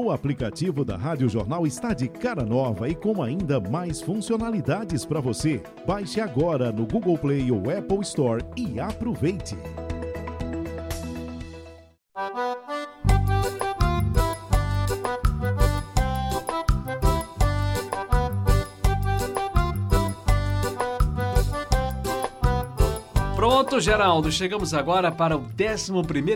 O aplicativo da Rádio Jornal está de cara nova e com ainda mais funcionalidades para você. Baixe agora no Google Play ou Apple Store e aproveite. Pronto, Geraldo, chegamos agora para o 11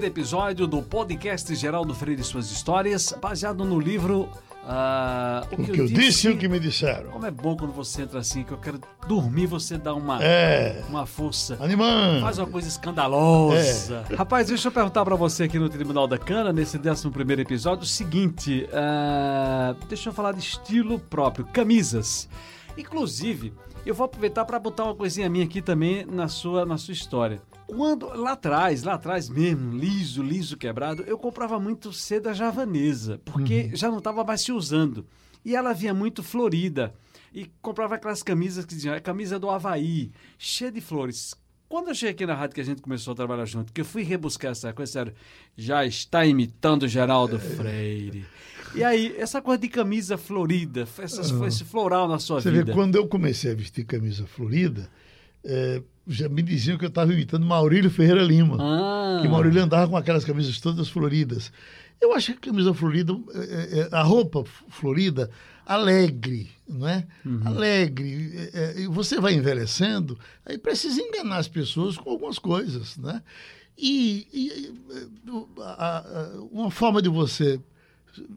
episódio do podcast Geraldo Freire e Suas Histórias, baseado no livro. ah, O que eu disse e o que me disseram. Como é bom quando você entra assim, que eu quero dormir, você dá uma, É. uma força. Animando. Faz uma coisa escandalosa. Rapaz, deixa eu perguntar pra você aqui no Tribunal da Cana, nesse 11 episódio, o seguinte: ah, deixa eu falar de estilo próprio, camisas. Inclusive, eu vou aproveitar para botar uma coisinha minha aqui também na sua, na sua história. Quando, lá atrás, lá atrás mesmo, liso, liso, quebrado, eu comprava muito seda javanesa, porque já não estava mais se usando. E ela vinha muito florida. E comprava aquelas camisas que diziam, é camisa do Havaí, cheia de flores. Quando eu cheguei aqui na rádio que a gente começou a trabalhar junto, que eu fui rebuscar essa coisa, sério, já está imitando o Geraldo Freire. E aí, essa coisa de camisa florida, essas, esse floral na sua Você vida. vê, quando eu comecei a vestir camisa florida, é, já me diziam que eu estava imitando Maurílio Ferreira Lima. Ah, Que Maurílio andava com aquelas camisas todas floridas. Eu acho que a camisa florida, é, é, a roupa florida, alegre, não é? Alegre. é, é, e você vai envelhecendo, aí precisa enganar as pessoas com algumas coisas, né? E, e, é, a- a- uma forma de você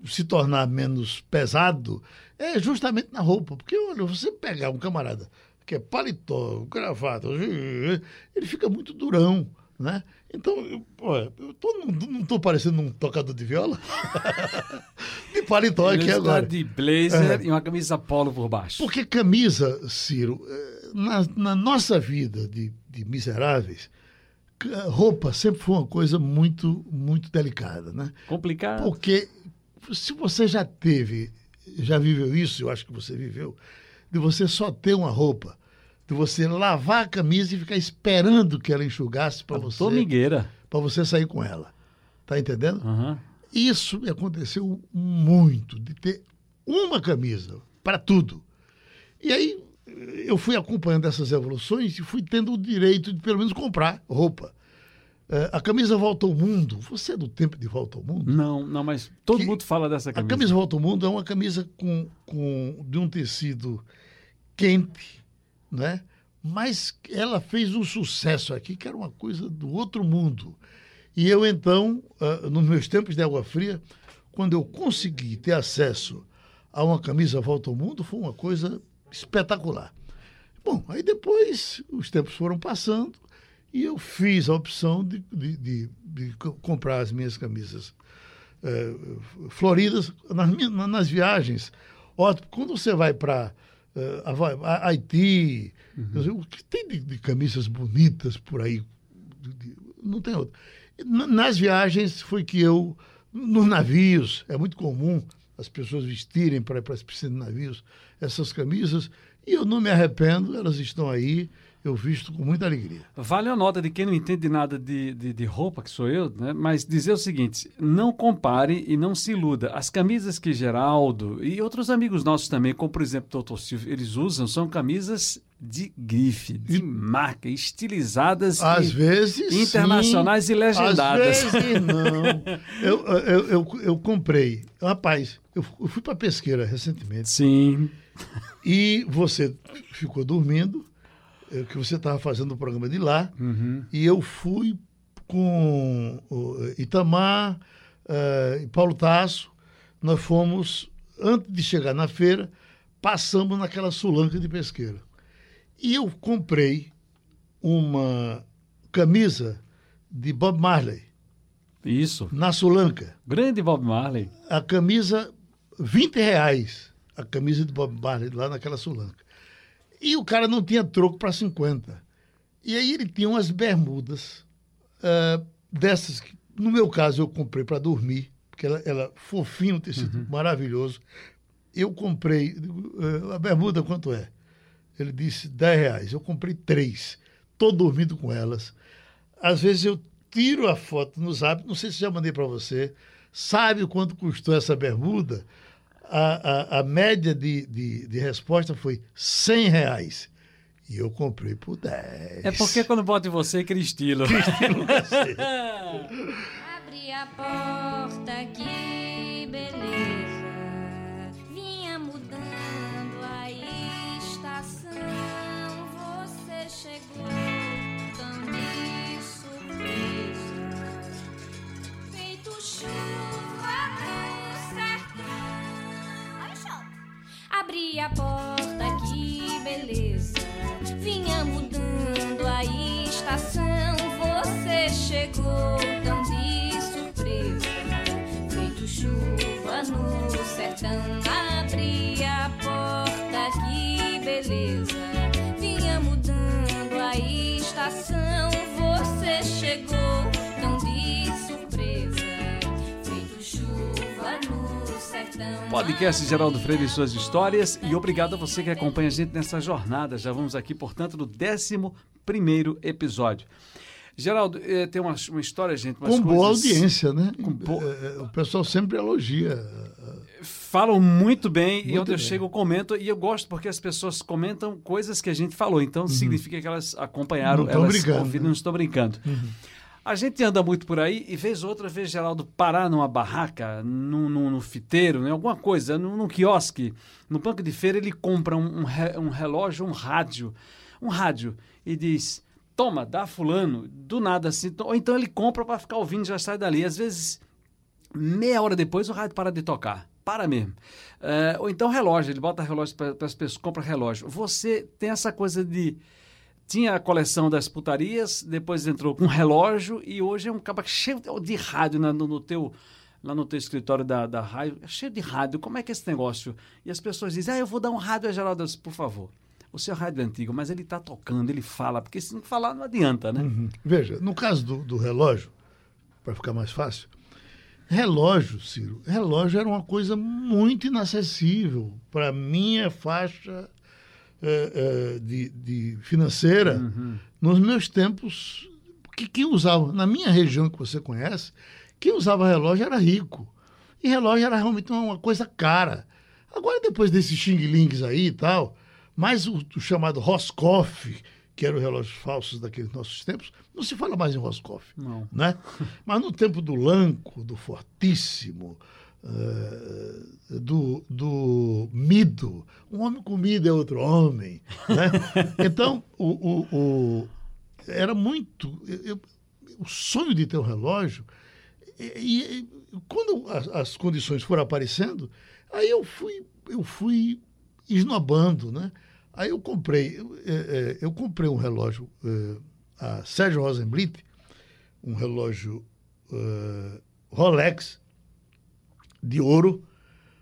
se tornar menos pesado é justamente na roupa. Porque, olha, você pegar um camarada que é paletó, gravata, ele fica muito durão, né? Então, eu, eu tô, não, tô parecendo um tocador de viola? de paletó ele aqui está agora. de blazer É. e uma camisa polo por baixo. Porque camisa, Ciro, eh, na, na nossa vida de, de miseráveis, roupa sempre foi uma coisa muito, muito delicada, né? Complicado. Porque se você já teve, já viveu isso, eu acho que você viveu, de você só ter uma roupa, de você lavar a camisa e ficar esperando que ela enxugasse para você, Tomigueira. para você sair com ela. Tá entendendo? Aham. Isso me aconteceu muito, de ter uma camisa para tudo. E aí eu fui acompanhando essas evoluções e fui tendo o direito de pelo menos comprar roupa. Eh, a camisa Volta ao Mundo, você é do tempo de Volta ao Mundo? Não, não, mas todo Que- mundo fala dessa A camisa. camisa Volta ao Mundo é uma camisa com, com, de um tecido quente, né? mas ela fez um sucesso aqui que era uma coisa do outro mundo. E eu, então, ah, nos meus tempos de água fria, quando eu consegui ter acesso a uma camisa Volta ao Mundo, foi uma coisa espetacular. Bom, aí depois os tempos foram passando e eu fiz a opção de, de, de- de co- comprar as minhas camisas eh, floridas nas, nas viagens. Ótimo, quando você vai para Haiti, quer dizer, o que tem de, camisas bonitas por aí? Não tem outra. Na- Nas viagens foi que eu, nos navios, é muito comum as pessoas vestirem para as piscinas de navios essas camisas, e eu não me arrependo, elas estão aí, eu visto com muita alegria. Vale a nota de quem não entende nada de, de, de roupa, que sou eu, né? mas dizer o seguinte: não compare e não se iluda. As camisas que Geraldo e outros amigos nossos também, como por exemplo o Dr. Silvio, eles usam, são camisas de grife, de marca, estilizadas Às e vezes. internacionais sim, e legendadas. Às vezes não. Eu, eu, eu, eu comprei. Rapaz, eu fu- eu fui para pesqueira recentemente Sim. e você ficou dormindo, que você estava fazendo o programa de lá, Uhum. e eu fui com o Itamar eh, e Paulo Tasso. Nós fomos, antes de chegar na feira, passamos naquela sulanca de pesqueira. E eu comprei uma camisa de Bob Marley, Isso. na Sulanca. Grande Bob Marley. A camisa, 20 reais, a camisa de Bob Marley lá naquela Sulanca. E o cara não tinha troco para 50. E aí ele tinha umas bermudas ah, dessas que, no meu caso, eu comprei para dormir, porque ela, ela fofinho, um tecido maravilhoso. Eu comprei, "Ah, a bermuda quanto é? Ele disse 10 reais. Eu comprei três. Estou dormindo com elas. Às vezes eu tiro a foto no zap, não sei se já mandei para você. Sabe quanto custou essa bermuda? A, a, a média de, de, de resposta foi 100 reais. E eu comprei por 10. É porque quando bota em você aquele estilo. Que estilo Abre a porta, que Podcast Geraldo Freire e suas histórias. E obrigado a você que acompanha a gente nessa jornada. Já vamos aqui, portanto, no 11 primeiro episódio. Geraldo, eh, tem uma, uma história, gente. Com boa coisas- audiência, né? Bo- Eh, O pessoal sempre elogia. Falam muito bem e Muito onde eu bem. chego eu comento e eu gosto porque as pessoas comentam coisas que a gente falou. Então significa que elas acompanharam, Uhum. Não elas brincando, ouviram, né? Uhum. não estou brincando. A gente anda muito por aí e vez outra, vez Geraldo parar numa barraca, num, num, num fiteiro, em alguma coisa, num, num quiosque, no banco de feira, ele compra um, um, um relógio, um rádio, um rádio e diz: toma, dá fulano, do nada assim. Ou então ele compra para ficar ouvindo e já sai dali. Às vezes meia hora depois o rádio para de tocar. Para mesmo. Eh, ou então relógio, ele bota relógio para as pessoas, compra relógio. Você tem essa coisa de. Tinha a coleção das putarias, depois entrou com relógio e hoje é um caba cheio de rádio no, no teu, lá no teu escritório da, da rádio. É cheio de rádio. Como é que é esse negócio? E as pessoas dizem: Ah, eu vou dar um rádio a Geraldo. Disse, Por favor. O seu rádio é antigo, mas ele está tocando, ele fala, porque se não falar não adianta, né? Uhum. Veja, no caso do, do relógio, para ficar mais fácil, relógio, Ciro, relógio era uma coisa muito inacessível para minha faixa eh, eh, de, de financeira nos meus tempos. Que quem usava, na minha região que você conhece, quem usava relógio era rico. E relógio era realmente uma, coisa cara. Agora, depois desses xing-lings aí e tal, mais o, o chamado Roscoff, que eram os relógios falsos daqueles nossos tempos, não se fala mais em Roscoff. Não. Né? Mas no tempo do Lanco, do Fortíssimo, eh, do, do Mido, um homem com Mido é outro homem. Né? Então, o, o- o- era muito. eu- o sonho de ter um relógio. E, e quando as, as condições foram aparecendo, aí eu fui, eu fui esnobando, né? Aí eu comprei, eu, eh, eh, eu comprei um relógio eh, a Sérgio Rosenblit, um relógio eh, Rolex de ouro,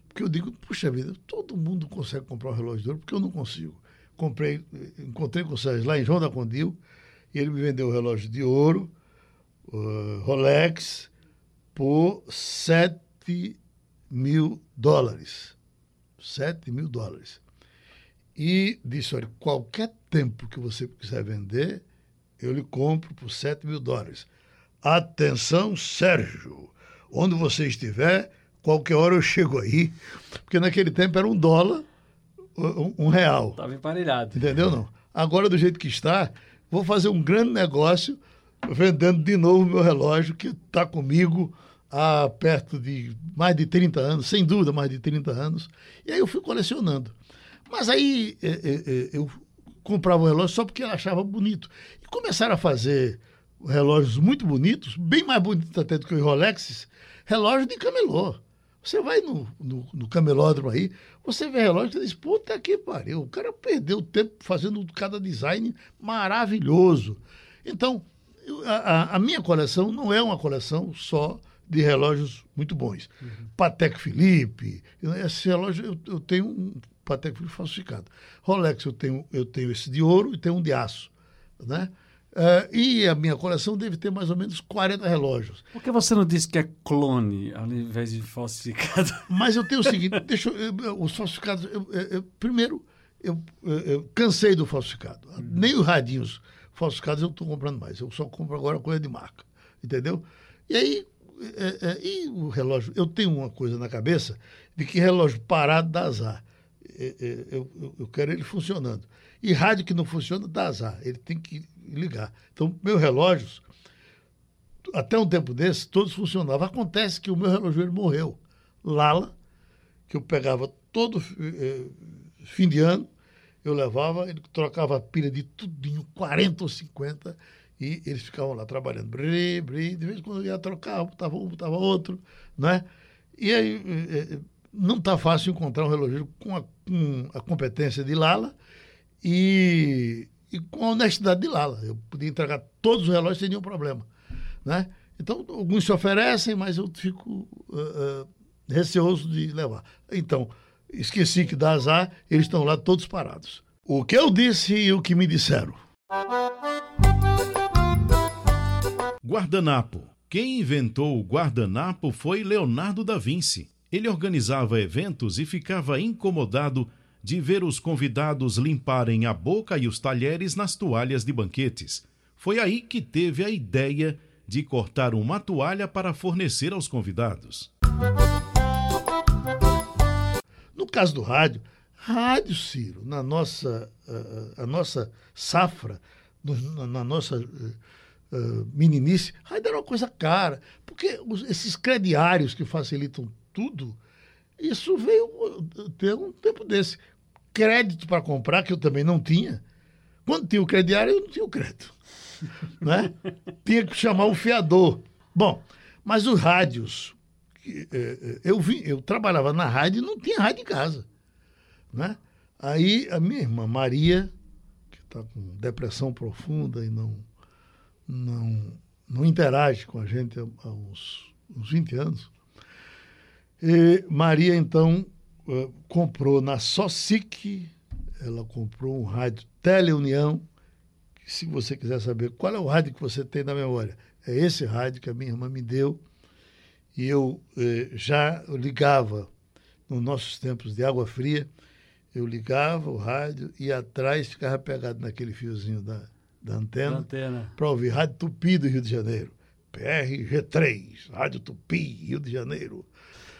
porque eu digo, puxa vida, todo mundo consegue comprar um relógio de ouro, porque eu não consigo. Comprei, encontrei com o Sérgio lá em João da Condil, e ele me vendeu um relógio de ouro, eh, Rolex, por 7 mil dólares. 7 mil dólares. E disse: olha, qualquer tempo que você quiser vender, eu lhe compro por 7 mil dólares. Atenção, Sérgio. Onde você estiver, qualquer hora eu chego aí. Porque naquele tempo era um dólar, um, um real. Estava emparelhado. Entendeu não? Agora, do jeito que está, vou fazer um grande negócio vendendo de novo meu relógio, que está comigo há perto de mais de 30 anos, sem dúvida mais de 30 anos. E aí eu fui colecionando. Mas aí eh, eh, eh, eu comprava um relógio só porque eu achava bonito. E começaram a fazer relógios muito bonitos, bem mais bonitos até do que os Rolexes, relógio de camelô. Você vai no, no, no camelódromo aí, você vê relógio e diz, puta que pariu, o cara perdeu tempo fazendo cada design maravilhoso. Então, a, a- minha coleção não é uma coleção só de relógios muito bons. Patek Philippe, esse relógio eu, eu tenho um Patek Philippe falsificado. Rolex eu tenho, eu tenho esse de ouro e tenho um de aço, né? Eh, e a minha coleção deve ter mais ou menos 40 relógios. Por que você não disse que é clone ao invés de falsificado? Mas eu tenho o seguinte, deixa eu, eu- os falsificados, eu- primeiro, eu, cansei do falsificado. Nem os radinhos falsificados eu estou comprando mais. Eu só compro agora coisa de marca, entendeu? E aí é, é, e o relógio, eu tenho uma coisa na cabeça de que relógio parado dá azar. É, é, eu, eu, eu quero ele funcionando. E rádio que não funciona dá azar. Ele tem que ligar. Então, meus relógios, até um tempo desse, todos funcionavam. Acontece que o meu relógio morreu. Lala, que eu pegava todo eh, fim de ano, eu levava, ele trocava a pilha de tudinho, 40 ou 50, e eles ficavam lá trabalhando. Bri, bri, de vez em quando eu ia trocar, botava um, botava outro, né? E aí eh, não está fácil encontrar um relógio com a, com a competência de Lala e, e, com a honestidade de Lala. Eu podia entregar todos os relógios sem nenhum problema, né? Então, alguns se oferecem, mas eu fico uh, uh, receoso de levar. Então, esqueci que dá azar, eles estão lá todos parados. O que eu disse e o que me disseram. Guardanapo. Quem inventou o guardanapo foi Leonardo da Vinci. Ele organizava eventos e ficava incomodado de ver os convidados limparem a boca e os talheres nas toalhas de banquetes. Foi aí que teve a ideia de cortar uma toalha para fornecer aos convidados. No caso do rádio, rádio, Ciro, na nossa, a, a nossa safra, no, na nossa uh, meninice, rádio era uma coisa cara. Porque os, esses crediários que facilitam tudo, isso veio ter um tempo desse. Crédito para comprar, que eu também não tinha. Quando tinha o crediário, eu não tinha o crédito. né? Tinha que chamar o fiador. Bom, mas os rádios, é, é, eu, vim, eu trabalhava na rádio e não tinha rádio em casa. Né? Aí a minha irmã Maria, que está com depressão profunda e não, não, não interage com a gente há uns, uns 20 anos, e Maria então eh, comprou na Socic, ela comprou um rádio Teleunião, se você quiser saber qual é o rádio que você tem na memória, é esse rádio que a minha irmã me deu e eu eh, já ligava nos nossos tempos de água fria, eu ligava o rádio e atrás ficava pegado naquele fiozinho da, da antena, antena. para ouvir Rádio Tupi do Rio de Janeiro. PRG3, Rádio Tupi, Rio de Janeiro.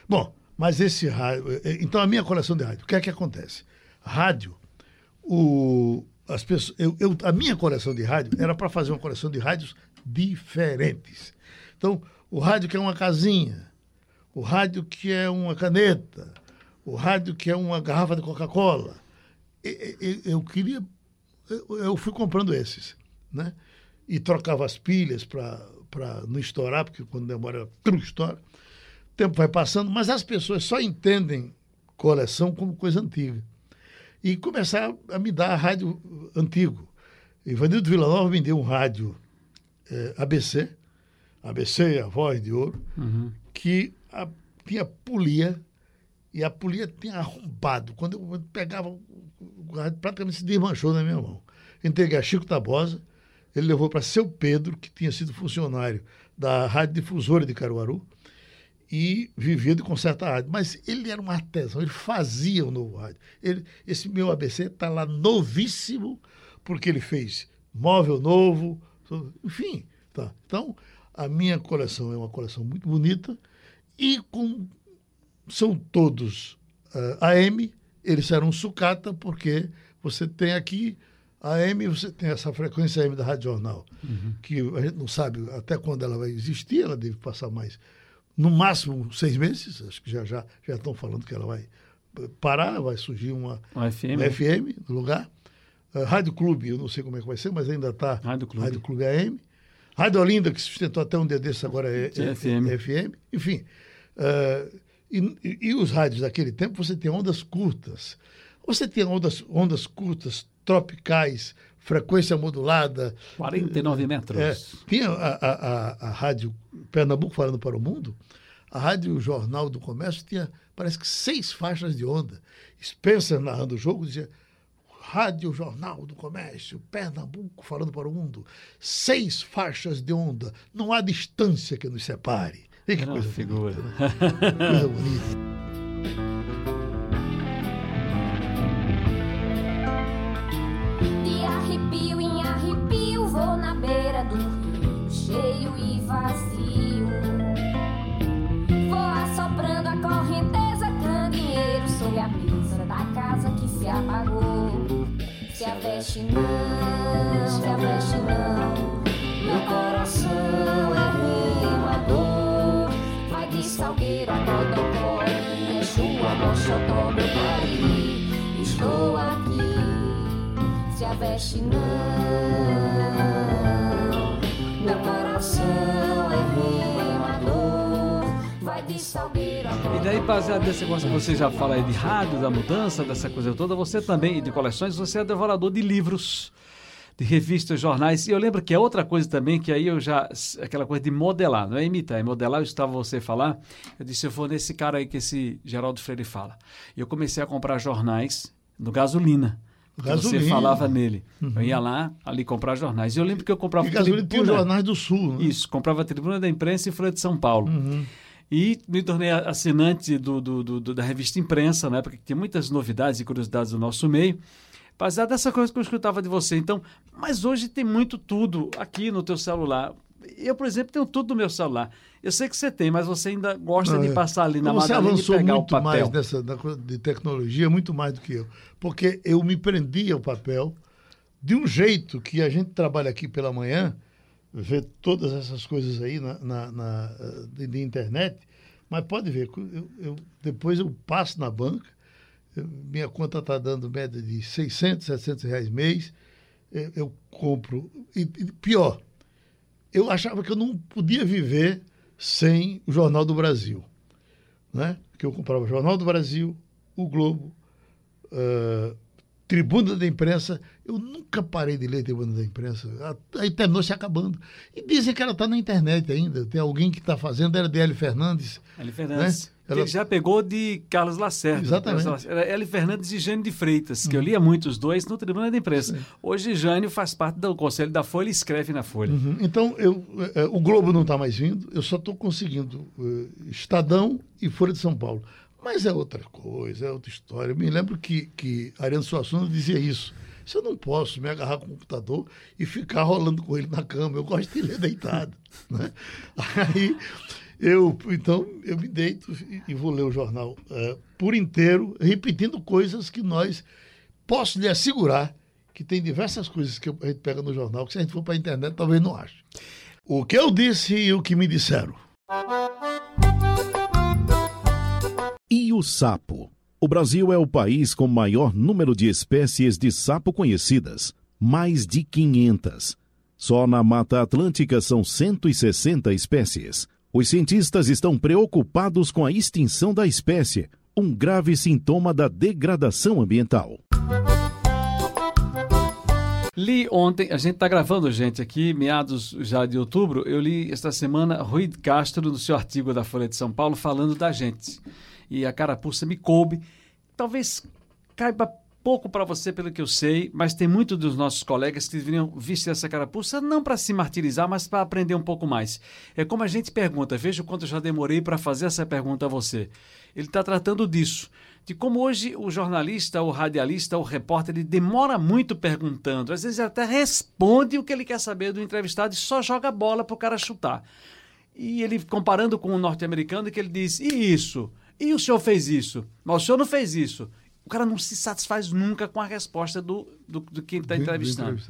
Bom, mas esse rádio. Eh, eh, então, a minha coleção de rádio, o que é que acontece? Rádio, o, as pessoas, eu, eu, a minha coleção de rádio era para fazer uma coleção de rádios diferentes. Então, o rádio que é uma casinha, o rádio que é uma caneta, o rádio que é uma garrafa de Coca-Cola. Eu, queria. Eu fui comprando esses, né? E trocava as pilhas para não estourar, porque quando demora, tudo estoura. O tempo vai passando, mas as pessoas só entendem coleção como coisa antiga. E começar a me dar rádio antigo. Ivanildo Nova me deu um rádio eh, ABC, ABC, a voz de ouro, uhum. que a, tinha polia e a polia tinha arrombado. Quando eu pegava, o rádio praticamente se desmanchou na minha mão. Entreguei a Chico Tabosa, ele levou para seu Pedro, que tinha sido funcionário da Rádio Difusora de Caruaru, e vivia de consertar rádio. Mas ele era um artesão, ele fazia o novo rádio. Ele, esse meu ABC está lá novíssimo, porque ele fez móvel novo, enfim. Tá. Então, a minha coleção é uma coleção muito bonita e com, são todos uh, eh, AM, eles eram sucata porque você tem aqui AM, você tem essa frequência AM da Rádio Jornal, uhum. que a gente não sabe até quando ela vai existir, ela deve passar mais, no máximo seis meses, acho que já já já estão falando que ela vai parar, vai surgir uma, uma FM, uma FM no lugar. Uh, Rádio Clube, eu não sei como é que vai ser, mas ainda está Rádio Clube. Rádio Clube AM. Rádio Olinda, que sustentou até um dia agora é, é FM. É FM. Enfim. Uh, e, e, os rádios daquele tempo, você tem ondas curtas. Você tem ondas, ondas curtas, tropicais, frequência modulada. 49 metros. É, tinha a, a, a, a Rádio Pernambuco falando para o mundo. A Rádio Jornal do Comércio tinha, parece que, seis faixas de onda. Spencer, narrando o jogo, dizia Rádio Jornal do Comércio, Pernambuco, falando para o mundo. Seis faixas de onda. Não há distância que nos separe. E que coisa figura. coisa bonita. Se a veste não, meu coração é remador. Vai de salgueiro a Bodocó, Yeshua, Moxotó, meu Cariri. Estou aqui, se a veste não, E daí, baseado nesse negócio que você já fala aí de rádio, da mudança, dessa coisa toda, você também, e de coleções, você é devorador de livros, de revistas, jornais. E eu lembro que é outra coisa também, que aí eu já. aquela coisa de modelar, não é imitar, é modelar. Eu estava você falar, eu disse, eu vou nesse cara aí que esse Geraldo Freire fala. E eu comecei a comprar jornais no gasolina. Você Gasolina. Uhum. falava nele. Eu ia lá, ali comprar jornais. E eu lembro que eu comprava. E gasolina Tribuna. jornais do Sul. Né? Isso, comprava a Tribuna da Imprensa e Folha de São Paulo. Uhum. E me tornei assinante do, do- do- da revista Imprensa, na época que tinha muitas novidades e curiosidades do nosso meio, baseado nessa coisa que eu escutava de você. Então, mas hoje tem muito tudo aqui no teu celular. Eu, por exemplo, tenho tudo no meu celular. Eu sei que você tem, mas você ainda gosta de É. passar ali na Você Madalena e avançou pegar o muito papel. mais nessa na coisa de tecnologia, muito mais do que eu. Porque eu me prendia ao papel de um jeito que a gente trabalha aqui pela manhã, vê todas essas coisas aí na, na, na, de, de internet, mas pode ver, eu, eu- depois eu passo na banca, eu- minha conta está dando média de 600, 700 reais mês, eu, eu compro. E, e pior, eu achava que eu não podia viver sem o Jornal do Brasil. Né? Que eu comprava o Jornal do Brasil, o Globo, ah, Tribuna da Imprensa. Eu nunca parei de ler Tribuna da Imprensa. Aí terminou se acabando. E dizem que ela está na internet ainda. Tem alguém que está fazendo, era de Hélio Fernandes. Eli Fernandes. Né? que Ela- Ele já pegou de Carlos Lacerda. Exatamente. Era Eli Fernandes e Jânio de Freitas, que eu lia muito os dois no Tribuna da Imprensa. Hoje, Jânio faz parte do Conselho da Folha e escreve na Folha. Uhum. Então, eu, eh, eh, o Globo não está mais vindo, eu só estou conseguindo eh, Estadão e Folha de São Paulo. Mas é outra coisa, é outra história. Eu me lembro que, que Ariano Suassuna dizia isso. Se eu não posso me agarrar com o computador e ficar rolando com ele na cama, eu gosto de ler deitado. né? Aí, eu, então, eu me deito e, vou ler o jornal eh, por inteiro, repetindo coisas que nós, posso lhe assegurar que tem diversas coisas que a gente pega no jornal que se a gente for para a internet talvez não ache. O que eu disse e o que me disseram. Sapo? O Brasil é o país com maior número de espécies de sapo conhecidas, mais de 500. Só na Mata Atlântica são 160 espécies. Os cientistas estão preocupados com a extinção da espécie, um grave sintoma da degradação ambiental. Li ontem, a gente está gravando, gente, aqui, meados já de outubro, eu li esta semana Rui Castro no seu artigo da Folha de São Paulo falando da gente. E a carapuça me coube. Talvez caiba pouco para você, pelo que eu sei, mas tem muitos dos nossos colegas que deveriam vestir essa carapuça não para se martirizar, mas para aprender um pouco mais. É como a gente pergunta, veja o quanto eu já demorei para fazer essa pergunta a você. Ele está tratando disso, de como hoje o jornalista, o radialista, o repórter, ele demora muito perguntando. Às vezes até responde o que ele quer saber do entrevistado e só joga a bola para o cara chutar. E ele comparando com o norte-americano, que ele diz: e isso? E o senhor fez isso? Mas o senhor não fez isso. O cara não se satisfaz nunca com a resposta do, do, do quem está do entrevistando.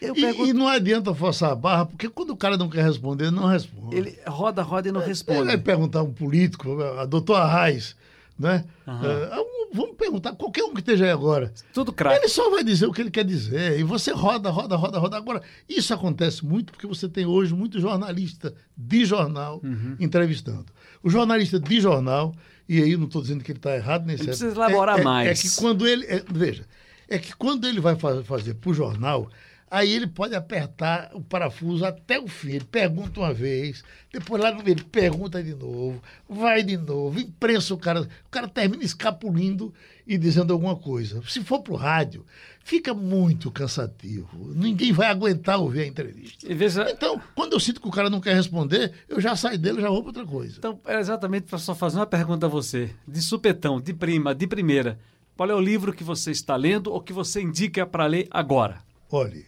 E, pergunto, e não adianta forçar a barra, porque quando o cara não quer responder, não responde. ele roda, roda e não Ele responde. vai perguntar a um político, a doutor Arraes, né? Aham. É, a um- vamos perguntar, qualquer um que esteja aí agora. Tudo craque. Ele só vai dizer o que ele quer dizer. E você roda, roda, roda, roda. Agora, isso acontece muito porque você tem hoje muito jornalista de jornal Uhum. entrevistando. O jornalista de jornal, e aí não estou dizendo que ele está errado nesse Ele precisa elaborar é, é- mais. É que quando ele. é- veja, é que quando ele vai fa- fazer para o jornal, aí ele pode apertar o parafuso até o fim. Ele pergunta uma vez, depois lá no meio ele pergunta de novo, vai de novo, imprensa o cara. O cara termina escapulindo e dizendo alguma coisa. Se for para o rádio, fica muito cansativo. Ninguém vai aguentar ouvir a entrevista. Veja, Então, quando eu sinto que o cara não quer responder, eu já saio dele e já vou para outra coisa. então, é exatamente para só fazer uma pergunta a você, de supetão, de prima, de primeira. Qual é o livro que você está lendo ou que você indica para ler agora? Olhe,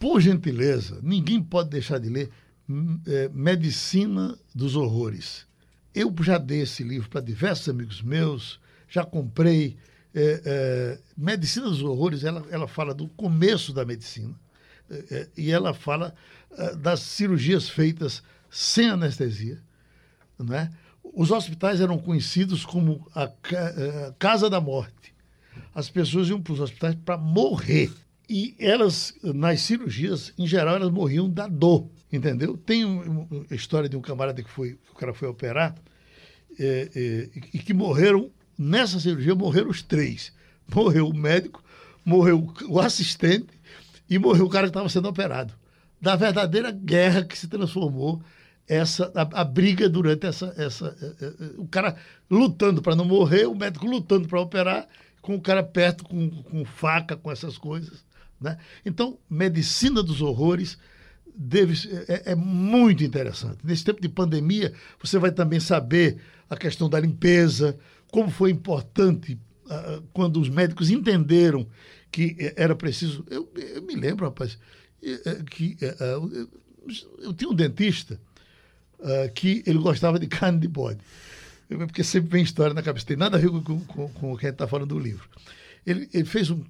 por gentileza, ninguém pode deixar de ler hum, é, Medicina dos Horrores. Eu já dei esse livro para diversos amigos meus, já comprei, é, é, Medicina dos Horrores, ela, ela fala do começo da medicina. É, é, e ela fala é, das cirurgias feitas sem anestesia. Não é? Os hospitais eram conhecidos como a, a Casa da Morte. As pessoas iam para os hospitais para morrer. E elas, nas cirurgias, em geral, elas morriam da dor, entendeu? Tem um- um- a história de um camarada que foi, o cara foi operar é, é, e que morreram, nessa cirurgia, morreram os três. Morreu o médico, morreu o assistente e morreu o cara que estava sendo operado. Da verdadeira guerra que se transformou essa a, a briga durante essa, essa é, é, é, o cara lutando para não morrer, o médico lutando para operar, com o cara perto com, com faca, com essas coisas. Né? Então, medicina dos horrores deve, é, é muito interessante. Nesse tempo de pandemia, você vai também saber a questão da limpeza, como foi importante ah, quando os médicos entenderam que eh, era preciso. Eu, eu me lembro, rapaz, eh, eh, que ah, eu, tinha um dentista ah, que ele gostava de carne de bode. Porque sempre vem história na cabeça. Tem nada a ver com, com o que a gente está falando do livro. Ele, ele fez um,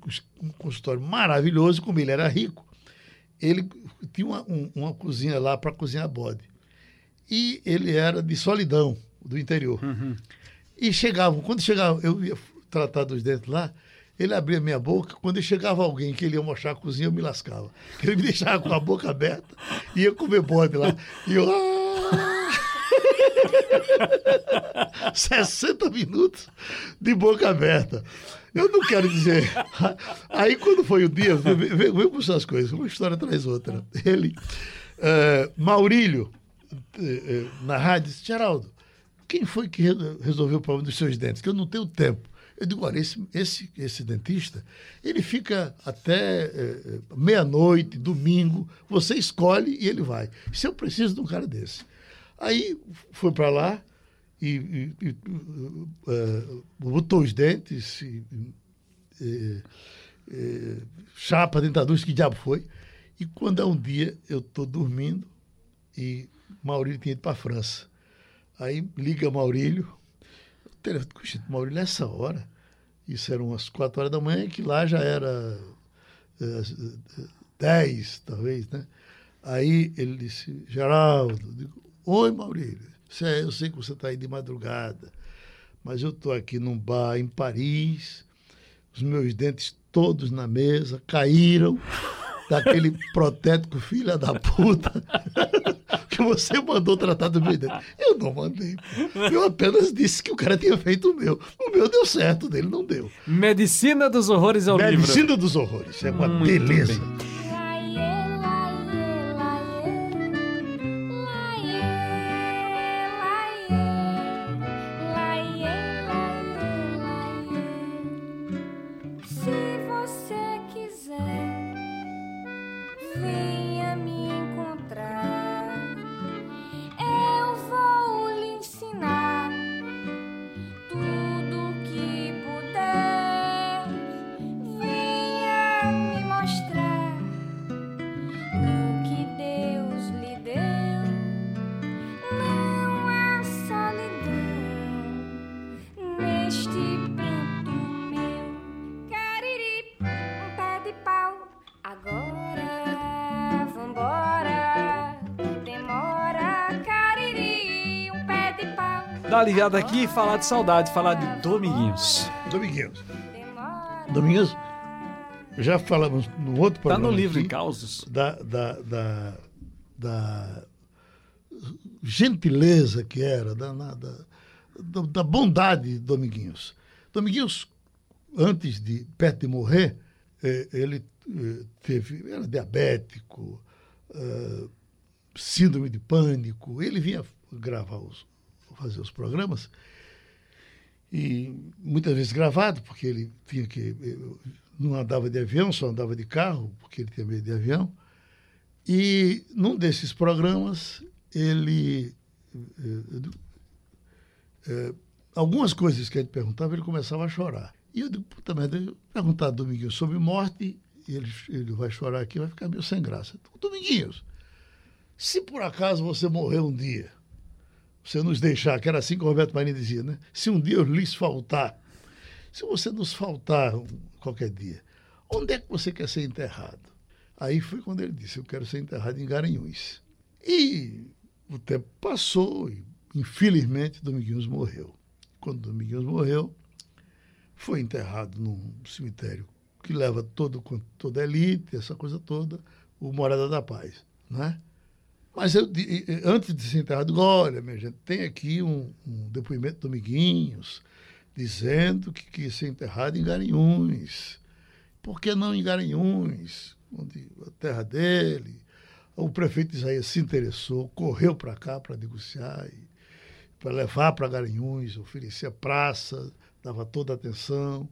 um consultório maravilhoso, como ele era rico. Ele tinha uma, um- uma cozinha lá para cozinhar bode. E ele era de solidão, do interior. E chegavam, quando chegava, eu ia tratar dos dentes lá, ele abria minha boca, quando chegava alguém que ele ia mostrar a cozinha, eu me lascava. Ele me deixava com a boca aberta, ia comer bode lá. E eu. "Ah!" 60 minutos de boca aberta. Eu não quero dizer. Aí, quando foi o dia, veio vem puxar as coisas, uma história atrás outra. Ele, eh, Maurílio, eh, na rádio, disse: Geraldo, quem foi que re- resolveu o problema dos seus dentes? Que eu não tenho tempo. Eu digo, olha, esse, esse, esse dentista, ele fica até eh, meia-noite, domingo, você escolhe e ele vai. Se eu preciso de um cara desse. Aí foi para lá e, e- e, eh, botou os dentes, e, eh, eh, chapa, dentadura, que diabo foi. E quando é um dia, eu estou dormindo e Maurílio tinha ido para a França. Aí liga Maurílio, telefone, "Puxa, Maurílio, nessa hora, isso eram umas quatro horas da manhã, que lá já era dez, talvez, né? Aí ele disse, Geraldo, digo, oi Maurílio, é, eu sei que você está aí de madrugada, mas eu estou aqui num bar em Paris, os meus dentes todos na mesa, caíram daquele protético filha da puta que você mandou tratar do meu dente. Eu não mandei. pô. Eu apenas disse que o cara tinha feito o meu. O meu deu certo, o dele não deu. Medicina dos Horrores é o livro. Medicina dos horrores. É uma Muito beleza. bem. Ligada aqui e falar de saudade, falar de Dominguinhos. Dominguinhos. Dominguinhos, já falamos no outro Tá programa. no livro aqui causos. Da, da, da, da gentileza que era, da, da, da bondade de Dominguinhos. Dominguinhos, antes de, perto de morrer, eh, ele eh, teve, era diabético, eh, síndrome de pânico. Ele vinha gravar os, fazer os programas e muitas vezes gravado, porque ele tinha que não andava de avião, só andava de carro, porque ele tinha medo de avião. E num desses programas ele eh, eh, algumas coisas que gente perguntava, ele começava a chorar. E eu digo, puta merda, eu Dominguinhos sobre morte, ele, ele vai chorar aqui, vai ficar meio sem graça. Dominguinhos, se por acaso você morrer um dia, você nos deixar, que era assim que o Roberto Marinho dizia, né? Se um dia eu lhes faltar, se você nos faltar qualquer dia, onde é que você quer ser enterrado? Aí foi quando ele disse, eu quero ser enterrado em Garanhuns. E o tempo passou e, infelizmente, Dominguinhos morreu. Quando Dominguinhos morreu, foi enterrado num cemitério que leva todo, toda a elite, essa coisa toda, o Morada da Paz, né? Mas eu, antes de ser enterrado, olha, minha gente, tem aqui um, um depoimento do Dominguinhos dizendo que quis ser enterrado em Garanhuns. Por que não em Garanhuns, onde a terra dele? O prefeito Isaías se interessou, correu para cá para negociar, para levar para Garanhuns, oferecia praça, dava toda a atenção,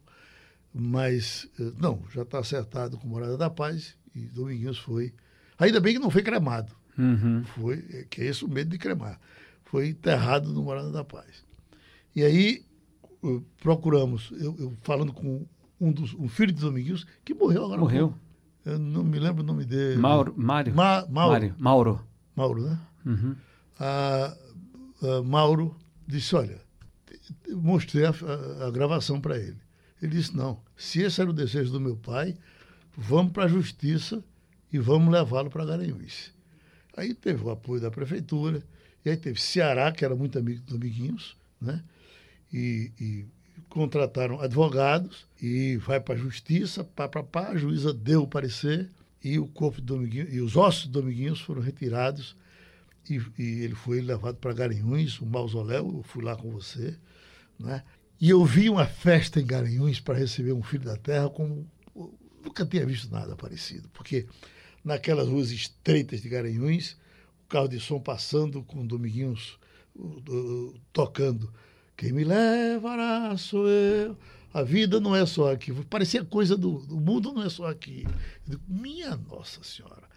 mas eh, não, já está acertado com Morada da Paz e Dominguinhos foi. Ainda bem que não foi cremado, Uhum. foi, que é esse o medo de cremar, foi enterrado no Morada da Paz. E aí procuramos, eu, eu falando com um, dos, um filho de Dominguinhos, que morreu agora. Morreu. Eu não me lembro o nome dele. Mauro, Mário. Ma- Mauro. Mário. Mauro. Mauro, né? Uhum. a, a Mauro disse, olha, mostrei a, a- a gravação para ele. Ele disse, não, se esse era o desejo do meu pai, vamos para a justiça e vamos levá-lo para Garanhuns. Aí teve o apoio da prefeitura, e aí teve Ceará, que era muito amigo do Dominguinhos, né? E, e contrataram advogados e vai para a justiça, pá, pá, pá, a juíza deu o parecer e o corpo de Dominguinhos, e os ossos de Dominguinhos foram retirados e, e ele foi levado para Garanhuns, um mausoléu, eu fui lá com você, né? E eu vi uma festa em Garanhuns para receber um filho da terra como nunca tinha visto nada parecido, porque naquelas ruas estreitas de Garanhuns, o carro de som passando com Dominguinhos tocando quem me levará sou eu. A vida não é só aqui. Parecia coisa do, do mundo não é só aqui. Digo, Minha Nossa Senhora.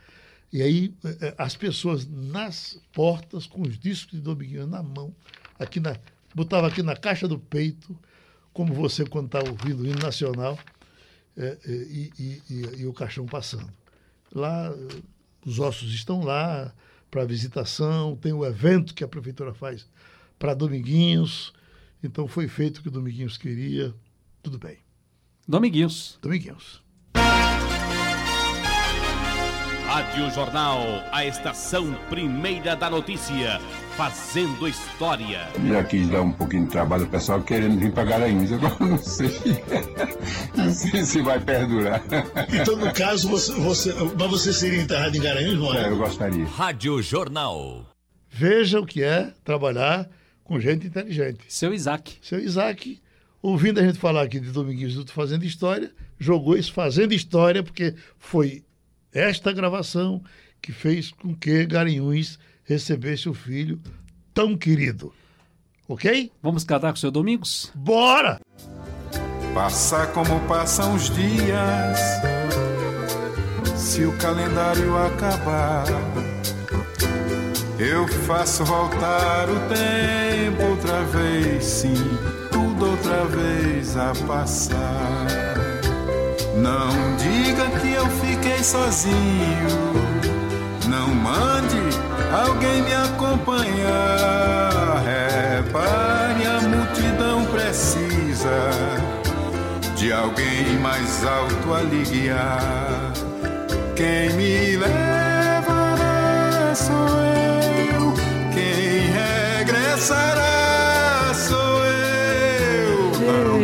E aí eh, eh, as pessoas nas portas com os discos de Dominguinhos na mão, aqui na botava aqui na caixa do peito, como você quando está ouvindo o hino nacional, eh, eh, e, e- e- e o caixão passando. Lá os ossos estão lá para visitação, tem o evento que a prefeitura faz para Dominguinhos. Então foi feito o que o Dominguinhos queria. Tudo bem. Dominguinhos. Dominguinhos. Rádio Jornal, a estação primeira da notícia, fazendo história. Já quis dar um pouquinho de trabalho ao pessoal querendo vir para Garanhuns. Agora não sei. Não sei se vai perdurar. Então, no caso, você, você, mas você seria enterrado em Garanhuns, não É, eu gostaria. Rádio Jornal. Veja o que é trabalhar com gente inteligente. Seu Isaac. Seu Isaac, ouvindo a gente falar aqui de Dominguinhos Duto fazendo história, jogou isso fazendo história, porque foi esta gravação que fez com que Garanhuns recebesse o filho tão querido. Ok? Vamos cantar com o seu Domingos? Bora! Passa como passam os dias, se o calendário acabar. Eu faço voltar o tempo outra vez, sim, tudo outra vez a passar. Não diga que eu fiquei sozinho, não mande alguém me acompanhar. Repare, a multidão precisa de alguém mais alto a guiar. Quem me levará sou eu, quem regressará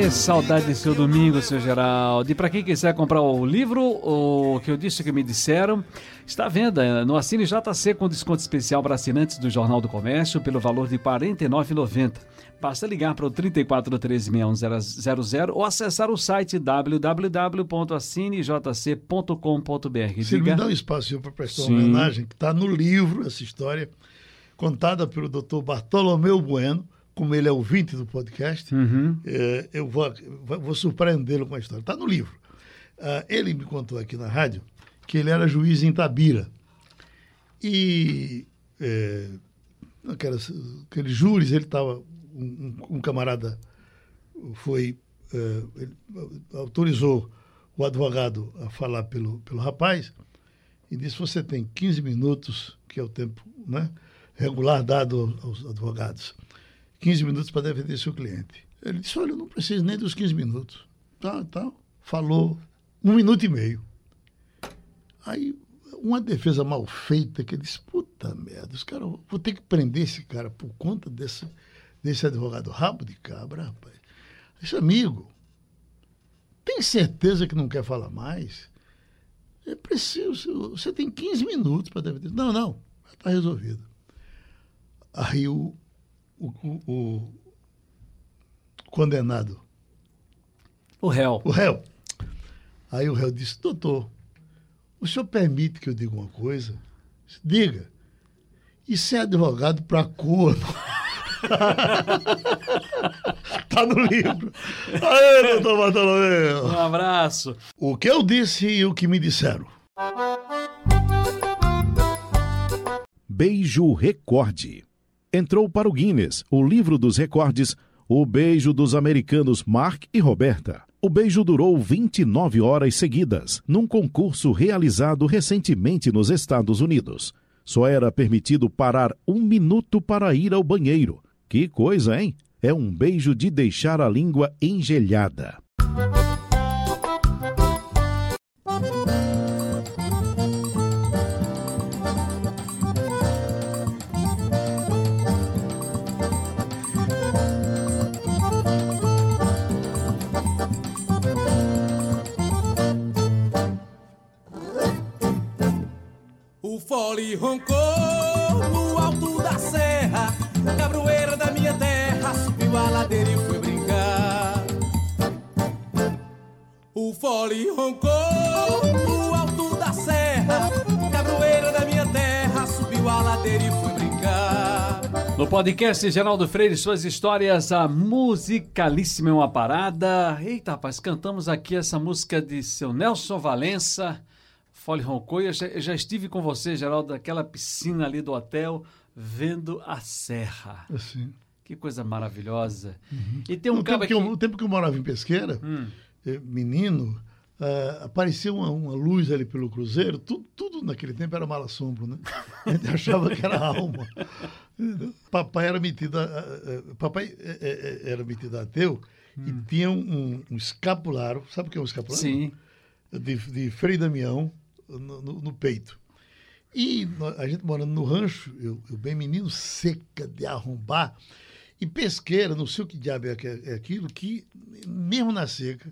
Ê, saudade de seu domingo, seu Geraldo. E para quem quiser comprar o livro, o que eu disse que me disseram, está à venda no Assine JC com desconto especial para assinantes do Jornal do Comércio pelo valor de R$ 49,90. Basta ligar para o 34136100 ou acessar o site www.assinejc.com.br. Se me dá um espaço para prestar Sim. uma homenagem, que está no livro essa história, contada pelo doutor Bartolomeu Bueno, como ele é ouvinte do podcast, Uhum. eh, eu vou, vou surpreendê-lo com a história. Está no livro. Ah, ele me contou aqui na rádio que ele era juiz em Tabira. E aquelas, aqueles júris, ele estava. Um, um- camarada foi. eh, autorizou o advogado a falar pelo, pelo rapaz e disse: Você tem 15 minutos, que é o tempo né, regular dado aos advogados, 15 minutos para defender seu cliente. Ele disse, olha, eu não preciso nem dos 15 minutos. Tá, tá. Falou um minuto e meio. Aí, uma defesa mal feita, que ele disse, puta merda, os caras, vou ter que prender esse cara por conta desse, desse advogado rabo de cabra, rapaz. Esse amigo, tem certeza que não quer falar mais? É preciso, você tem 15 minutos para defender. Não, não, está resolvido. Aí o, o, o, o condenado. O réu. O réu. Aí o réu disse, doutor, o senhor permite que eu diga uma coisa? Diga. Isso é advogado para corno. tá no livro. Aê, doutor Bartolomeu. Um abraço. O que eu disse e o que me disseram. Beijo Recorde. Entrou para o Guinness, o livro dos recordes, o beijo dos americanos Mark e Roberta. O beijo durou 29 horas seguidas, num concurso realizado recentemente nos Estados Unidos. Só era permitido parar um minuto para ir ao banheiro. Que coisa, hein? É um beijo de deixar a língua engelhada. O fole roncou no alto da serra, cabroeira da minha terra, subiu a ladeira e foi brincar. O fole roncou no alto da serra, cabroeira da minha terra, subiu a ladeira e foi brincar. No podcast Geraldo Freire, suas histórias, a musicalíssima é uma parada. Eita, rapaz, cantamos aqui essa música de seu Nelson Valença. Fole roncou. Eu já, eu já estive com você, Geraldo, naquela piscina ali do hotel, vendo a serra. Assim. Que coisa maravilhosa. E tem um o, tempo que eu, o tempo que eu morava em Pesqueira, Hum. eh, menino, ah, apareceu uma, uma luz ali pelo cruzeiro, tudo, tudo naquele tempo era mal-assombro, né? A gente achava que era alma. Papai era metido, a- a- a- papai eh, eh, era metido ateu e tinha um, um escapulário, sabe o que é um escapulário? Sim. de, de Frei Damião no, no- peito. E a gente morando no rancho, eu, eu bem menino, seca de arrombar, e pesqueira, não sei o que diabo é, que é aquilo, que mesmo na seca,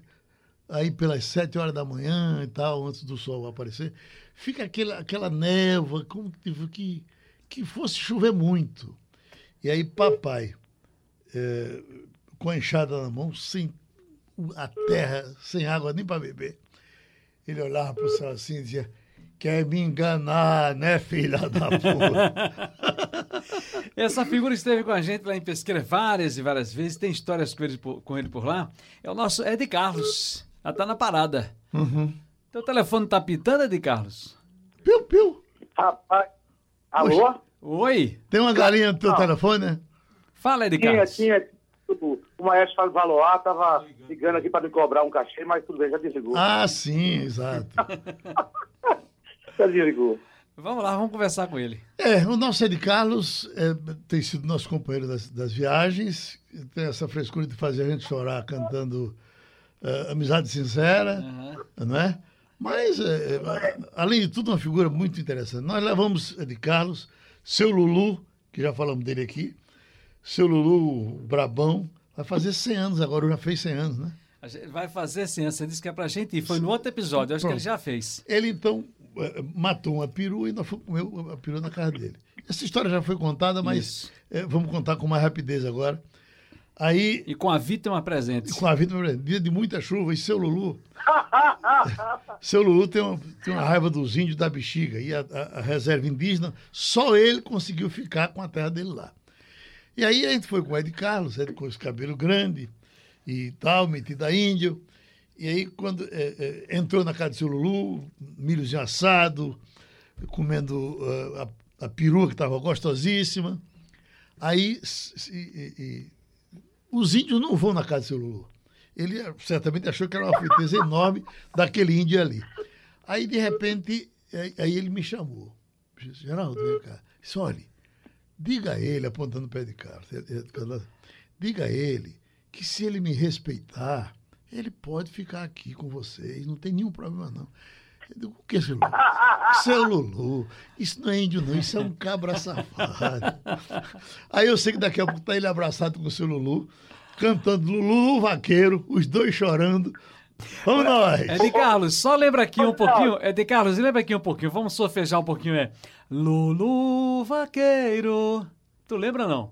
aí pelas sete horas da manhã e tal, antes do sol aparecer, fica aquela, aquela névoa, como que, que, fosse chover muito. E aí papai, eh, com a enxada na mão, sem a terra, sem água nem para beber, ele olhava para o céu assim e dizia: Quer me enganar, né, filha da puta? Essa figura esteve com a gente lá em Pesqueira várias e várias vezes. Tem histórias com ele por, com ele por lá. É o nosso Ed Carlos. Já tá na parada. Uhum. Teu telefone tá pitando, Ed Carlos? Piu, piu. Rapaz. Alô? Oi. Tem uma galinha no teu Não. telefone, né? Fala, Ed Tinha, Carlos. tinha. O o maestro Fábio Valoar tava ligando aqui para me cobrar um cachê, mas tudo bem, já desligou. Ah, sim, exato. Já desligou. Vamos lá, vamos conversar com ele. É, o nosso Ed Carlos é, tem sido nosso companheiro das, das viagens, tem essa frescura de fazer a gente chorar cantando eh, Amizade Sincera, não é? Mas, é, é, além de tudo, uma figura muito interessante. Nós levamos Ed Carlos, seu Lulu, que já falamos dele aqui, seu Lulu Brabão, vai fazer 100 anos agora, já fez 100 anos, né? A gente vai fazer sim, você disse que é pra gente ir. Foi no outro episódio, eu acho que ele Pronto. já fez. Ele então eh, matou uma perua e nós fomos comer a perua na casa dele. Essa história já foi contada, mas eh, vamos contar com mais rapidez agora. Aí, E com a vítima presente. com a vida, dia de muita chuva, e seu Lulu. seu Lulu tem uma, tem uma raiva dos índios da bexiga. E a, a- a reserva indígena, só ele conseguiu ficar com a terra dele lá. E aí a gente foi com o Ed Carlos, Ed com esse cabelo grande e tal, metido a índio. E aí, quando eh, eh, entrou na casa de seu Lulu, milhozinho assado, comendo eh, a, a perua que estava gostosíssima. Aí e- e- os índios não vão na casa de seu Lulu. Ele eh, certamente achou que era uma friteza enorme daquele índio ali. Aí, de repente, eh, aí ele me chamou. Geraldo, vem cá. Disse, olha, diga a ele, apontando o pé de carro, diga a ele que se ele me respeitar, ele pode ficar aqui com vocês, não tem nenhum problema não. Digo, o que, seu Lulu? Seu Lulu, isso não é índio não, isso é um cabra safado. Aí eu sei que daqui a pouco tá ele abraçado com o seu Lulu, cantando Lulu Vaqueiro, os dois chorando. Vamos nós! É de Carlos, só lembra aqui um pouquinho. É de Carlos, lembra aqui um pouquinho. Vamos sofejar um pouquinho. É Lulu Vaqueiro. Tu lembra não?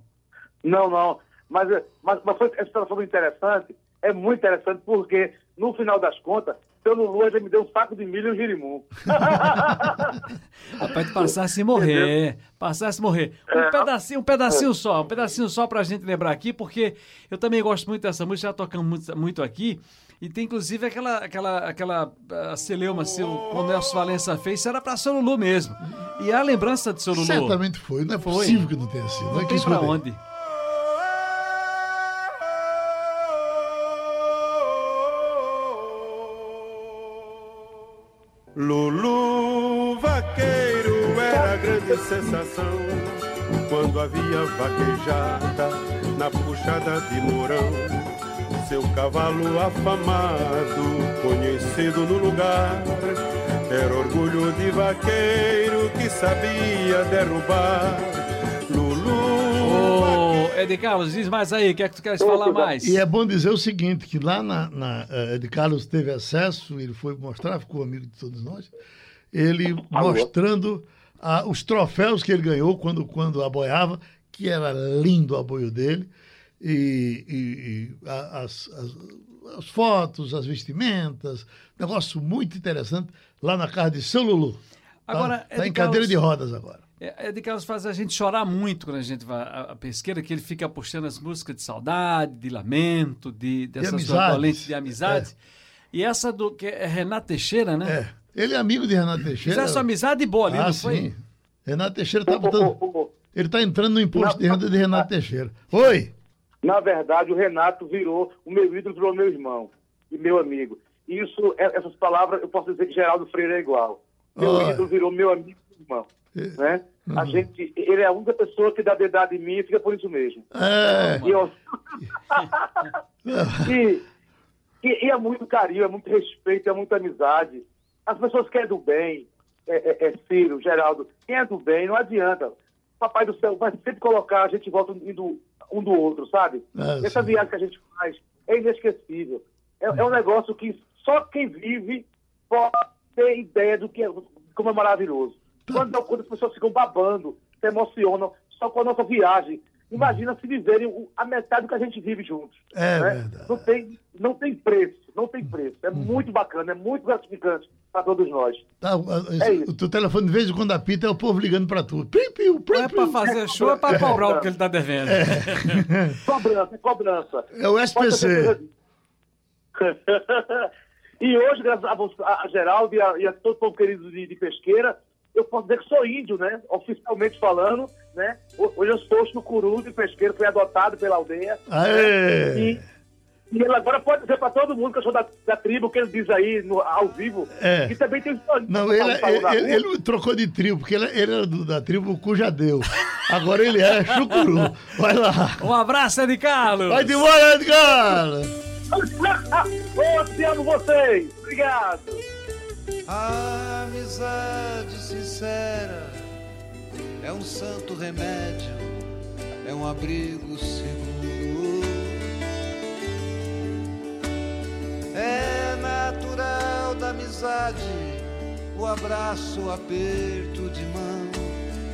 Não, não. Mas, mas, mas foi, essa história foi interessante. É muito interessante porque, no final das contas, seu Lulu já me deu um saco de milho e um girimum. Rapaz, tu passasse a morrer. Passasse a morrer. Um É. pedacinho, um pedacinho só. Um pedacinho só pra gente lembrar aqui, porque eu também gosto muito dessa música, já tocamos muito, muito aqui. E tem inclusive aquela, aquela, aquela ah, celeuma quando Nelson Valença fez, isso era pra seu Lulu mesmo. E a lembrança de seu Lulu. Certamente foi, não é Foi. possível que não tenha sido. Não é tem que pra escutei. onde. Lulu vaqueiro era a grande sensação quando havia vaquejada na puxada de Mourão. Seu cavalo afamado, conhecido no lugar, era orgulho de vaqueiro que sabia derrubar. Lulu. Ô, Ed Carlos, diz mais aí, o que é que tu queres falar mais? E é bom dizer o seguinte, que lá na, na eh, de Carlos teve acesso, ele foi mostrar, ficou amigo de todos nós, ele mostrando ah, os troféus que ele ganhou quando, quando aboiava, que era lindo o aboio dele, e, e- e a- as, as- as fotos, as vestimentas, negócio muito interessante, lá na casa de seu Lulu. Tá, Agora, tá Ed em cadeira Carlos- de rodas agora. É, Ed Carlos faz a gente chorar muito quando a gente vai à, à pesqueira, que ele fica puxando as músicas de saudade, de lamento, de, dessas amizades. dolentes de amizade. E essa do que é Renato Teixeira, né? É, ele é amigo de Renato Teixeira. Fizesse uma amizade boa ali, ah, não foi? sim. Renato Teixeira tá botando... Ele está entrando no imposto de renda de Renato Teixeira. Oi! Na verdade, o Renato virou, o meu ídolo virou meu irmão e meu amigo. Isso, é- essas palavras, eu posso dizer que Geraldo Freire é igual. Meu Olha. ídolo virou meu amigo e irmão. Né? Uhum. A gente, ele é a única pessoa que dá dedada em mim e fica por isso mesmo. É, E, eu- e, e- e é muito carinho, é muito respeito, é muita amizade. As pessoas querem do bem, é, é, é Ciro, Geraldo, quem é do bem, não adianta. Papai do céu vai sempre colocar a gente volta indo um do outro, sabe? Ah, Essa viagem que a gente faz é inesquecível. É, é um negócio que só quem vive pode ter ideia do que é, como é maravilhoso. Quando, quando as pessoas ficam babando, se emocionam só com a nossa viagem. Imagina se viverem a metade do que a gente vive juntos. É né? verdade. Não tem, não tem preço, não tem preço. É muito bacana, é muito gratificante para todos nós. tá, o- É o, isso. o teu telefone, de vez em quando apita, é o povo ligando para tu. Pim, pim, pim, Não é pra pim. fazer show, é pra cobrar o que ele tá devendo. Cobrança, cobrança. É o SPC. e hoje, graças a, você, a a Geraldo e a, e a todo o povo querido de, de pesqueira, eu posso dizer que sou índio, né? Oficialmente falando, né? Ho- Hoje eu sou no Curu de pesqueiro, fui adotado pela aldeia. Aê! E, e ele agora pode dizer para todo mundo que eu sou da, da tribo, que ele diz aí no, ao vivo, É. que também tem história. Não, ele, Falou na ele, ele trocou de tribo, porque ele, ele era do- da tribo Cujadeu. Agora ele é Chucuru. Vai lá. Um abraço, Ed Carlos! Vai de embora, Edgar! Ô, te amo vocês! Obrigado! A amizade sincera é um santo remédio, é um abrigo seguro. É natural da amizade o abraço, o aperto de mão,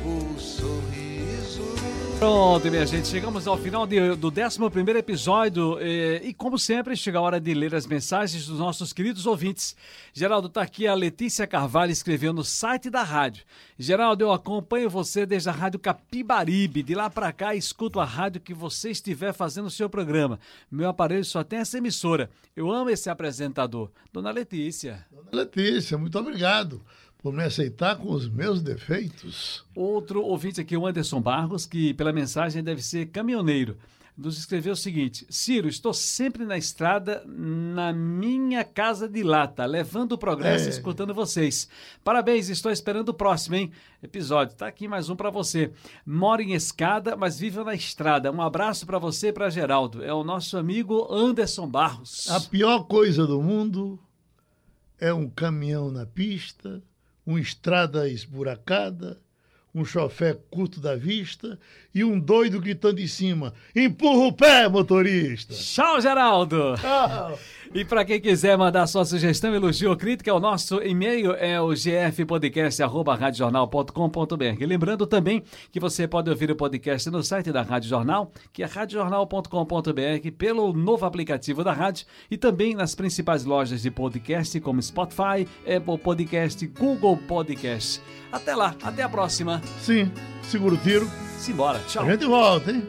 o sorriso. Pronto, minha gente, chegamos ao final de- do 11 episódio eh, e, como sempre, chega a hora de ler as mensagens dos nossos queridos ouvintes. Geraldo, está aqui a Letícia Carvalho escreveu no site da rádio. Geraldo, eu acompanho você desde a Rádio Capibaribe. De lá para cá, escuto a rádio que você estiver fazendo o seu programa. Meu aparelho só tem essa emissora. Eu amo esse apresentador. Dona Letícia. Letícia, muito obrigado por me aceitar com os meus defeitos. Outro ouvinte aqui, o Anderson Barros, que pela mensagem deve ser caminhoneiro. nos escreveu o seguinte: Ciro, estou sempre na estrada, na minha casa de lata, levando o progresso, É. escutando vocês. Parabéns, estou esperando o próximo, hein? Episódio. Tá aqui mais um para você. Mora em escada, mas vive na estrada. Um abraço para você e para Geraldo. É o nosso amigo Anderson Barros. A pior coisa do mundo é um caminhão na pista, uma estrada esburacada, um chofé curto da vista e um doido gritando em cima: empurra o pé, motorista! Tchau, Geraldo! Tchau. E para quem quiser mandar sua sugestão, elogio ou crítica, o nosso e-mail é o gfpodcast.radiojornal.com.br. Lembrando também que você pode ouvir o podcast no site da Rádio Jornal, que é radiojornal.com.br, pelo novo aplicativo da rádio e também nas principais lojas de podcast como Spotify, Apple Podcast, Google Podcast. Até lá, até a próxima. Sim, segura o tiro. Simbora, tchau. A gente volta, hein?